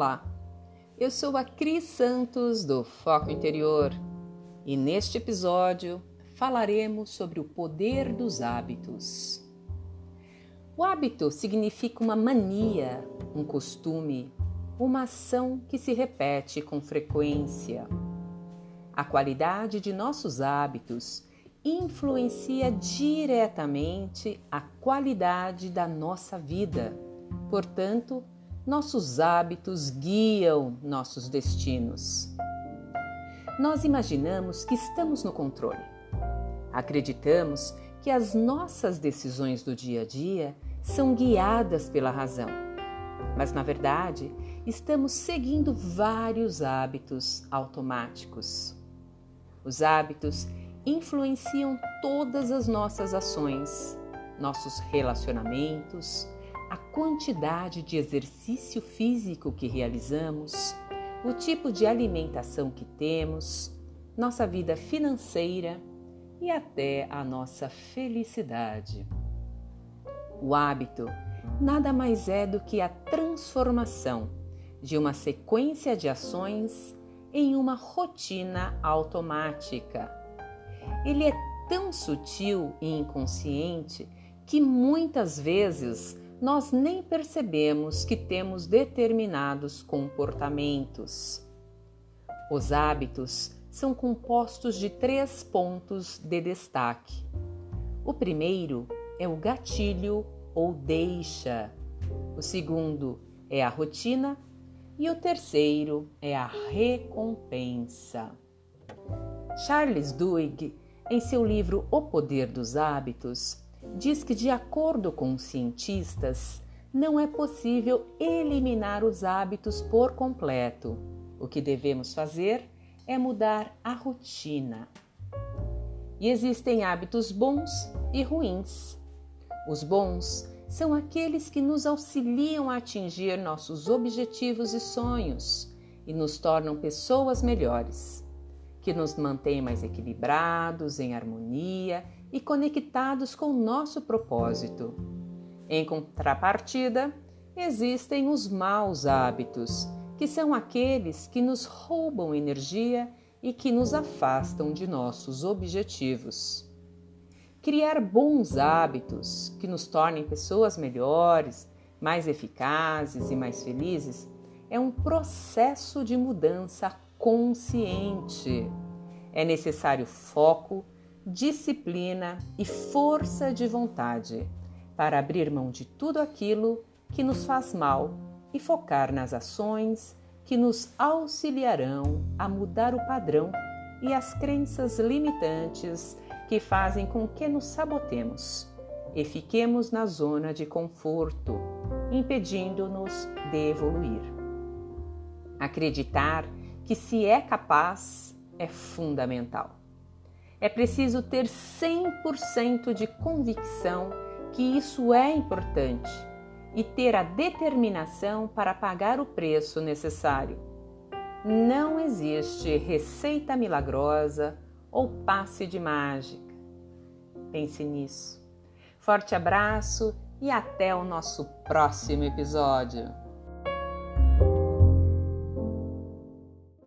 Olá, eu sou a Cris Santos do Foco Interior e neste episódio falaremos sobre o poder dos hábitos. O hábito significa uma mania, um costume, uma ação que se repete com frequência. A qualidade de nossos hábitos influencia diretamente a qualidade da nossa vida. Portanto, nossos hábitos guiam nossos destinos. Nós imaginamos que estamos no controle. Acreditamos que as nossas decisões do dia a dia são guiadas pela razão. Mas, na verdade, estamos seguindo vários hábitos automáticos. Os hábitos influenciam todas as nossas ações, nossos relacionamentos, a quantidade de exercício físico que realizamos, o tipo de alimentação que temos, nossa vida financeira e até a nossa felicidade. O hábito nada mais é do que a transformação de uma sequência de ações em uma rotina automática. Ele é tão sutil e inconsciente que muitas vezes nós nem percebemos que temos determinados comportamentos. Os hábitos são compostos de três pontos de destaque. O primeiro é o gatilho ou deixa, o segundo é a rotina e o terceiro é a recompensa. Charles Duhigg, em seu livro O Poder dos Hábitos, diz que, de acordo com cientistas, não é possível eliminar os hábitos por completo. O que devemos fazer é mudar a rotina. E existem hábitos bons e ruins. Os bons são aqueles que nos auxiliam a atingir nossos objetivos e sonhos e nos tornam pessoas melhores, que nos mantêm mais equilibrados, em harmonia e conectados com nosso propósito. Em contrapartida, existem os maus hábitos, que são aqueles que nos roubam energia e que nos afastam de nossos objetivos. Criar bons hábitos que nos tornem pessoas melhores, mais eficazes e mais felizes é um processo de mudança consciente. É necessário foco, disciplina e força de vontade para abrir mão de tudo aquilo que nos faz mal e focar nas ações que nos auxiliarão a mudar o padrão e as crenças limitantes que fazem com que nos sabotemos e fiquemos na zona de conforto, impedindo-nos de evoluir. Acreditar que se é capaz é fundamental. É preciso ter 100% de convicção que isso é importante e ter a determinação para pagar o preço necessário. Não existe receita milagrosa ou passe de mágica. Pense nisso. Forte abraço e até o nosso próximo episódio.